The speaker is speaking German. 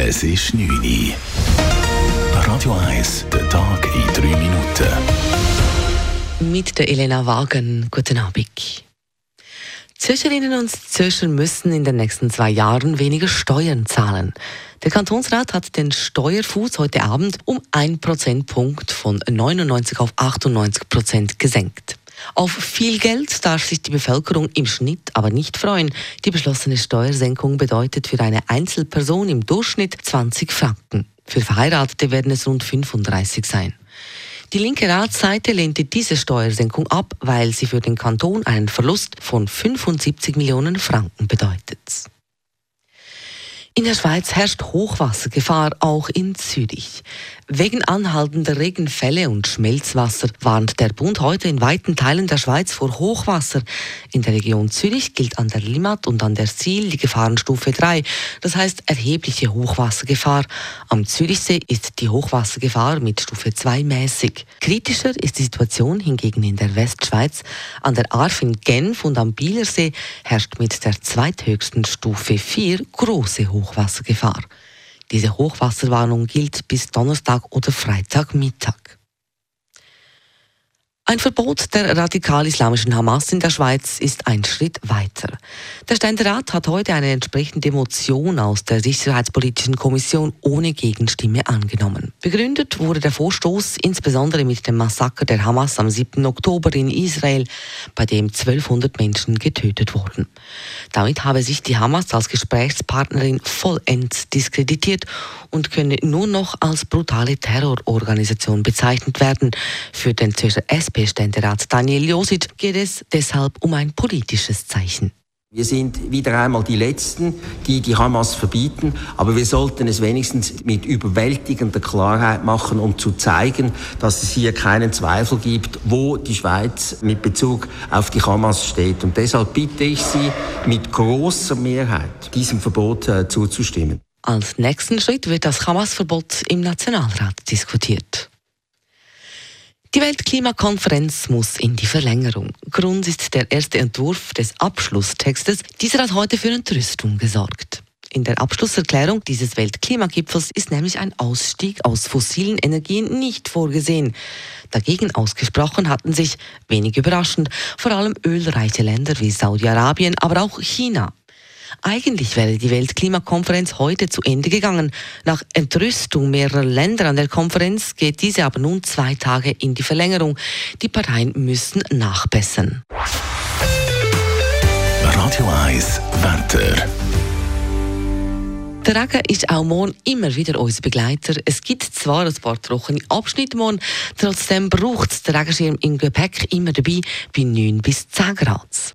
Es ist 9 Uhr. Radio 1, der Tag in 3 Minuten. Mit der Elena Wagen. Guten Abend. Zürcherinnen und Zürcher müssen in den nächsten zwei Jahren weniger Steuern zahlen. Der Kantonsrat hat den Steuerfuß heute Abend um 1 Prozentpunkt von 99 auf 98 Prozent gesenkt. Auf viel Geld darf sich die Bevölkerung im Schnitt aber nicht freuen. Die beschlossene Steuersenkung bedeutet für eine Einzelperson im Durchschnitt 20 Franken. Für Verheiratete werden es rund 35 sein. Die linke Ratsseite lehnte diese Steuersenkung ab, weil sie für den Kanton einen Verlust von 75 Millionen Franken bedeutet. In der Schweiz herrscht Hochwassergefahr, auch in Zürich. Wegen anhaltender Regenfälle und Schmelzwasser warnt der Bund heute in weiten Teilen der Schweiz vor Hochwasser. In der Region Zürich gilt an der Limmat und an der Ziel die Gefahrenstufe 3, das heißt erhebliche Hochwassergefahr. Am Zürichsee ist die Hochwassergefahr mit Stufe 2 mäßig. Kritischer ist die Situation hingegen in der Westschweiz. An der Arf in Genf und am Bielersee herrscht mit der zweithöchsten Stufe 4 große Hochwassergefahr. Diese Hochwasserwarnung gilt bis Donnerstag oder Freitagmittag. Ein Verbot der radikal-islamischen Hamas in der Schweiz ist ein Schritt weiter. Der Ständerat hat heute eine entsprechende Motion aus der Sicherheitspolitischen Kommission ohne Gegenstimme angenommen. Begründet wurde der Vorstoß insbesondere mit dem Massaker der Hamas am 7. Oktober in Israel, bei dem 1200 Menschen getötet wurden. Damit habe sich die Hamas als Gesprächspartnerin vollends diskreditiert und könne nur noch als brutale Terrororganisation bezeichnet werden. Für den Zürcher SP SP-Ständerat Daniel Josic geht es deshalb um ein politisches Zeichen. Wir sind wieder einmal die Letzten, die die Hamas verbieten, aber wir sollten es wenigstens mit überwältigender Klarheit machen, um zu zeigen, dass es hier keinen Zweifel gibt, wo die Schweiz mit Bezug auf die Hamas steht. Und deshalb bitte ich Sie mit großer Mehrheit, diesem Verbot äh, zuzustimmen. Als nächsten Schritt wird das Hamas-Verbot im Nationalrat diskutiert. Die Weltklimakonferenz muss in die Verlängerung. Grund ist der erste Entwurf des Abschlusstextes. Dieser hat heute für Entrüstung gesorgt. In der Abschlusserklärung dieses Weltklimagipfels ist nämlich ein Ausstieg aus fossilen Energien nicht vorgesehen. Dagegen ausgesprochen hatten sich, wenig überraschend, vor allem ölreiche Länder wie Saudi-Arabien, aber auch China. Eigentlich wäre die Weltklimakonferenz heute zu Ende gegangen. Nach Entrüstung mehrerer Länder an der Konferenz geht diese aber nun zwei Tage in die Verlängerung. Die Parteien müssen nachbessern. Radio 1 Wetter. Der Regen ist auch morgen immer wieder unser Begleiter. Es gibt zwar ein paar trockene Abschnitte morgen, trotzdem braucht es den Regenschirm im Gepäck immer dabei bei 9 bis 10 Grad.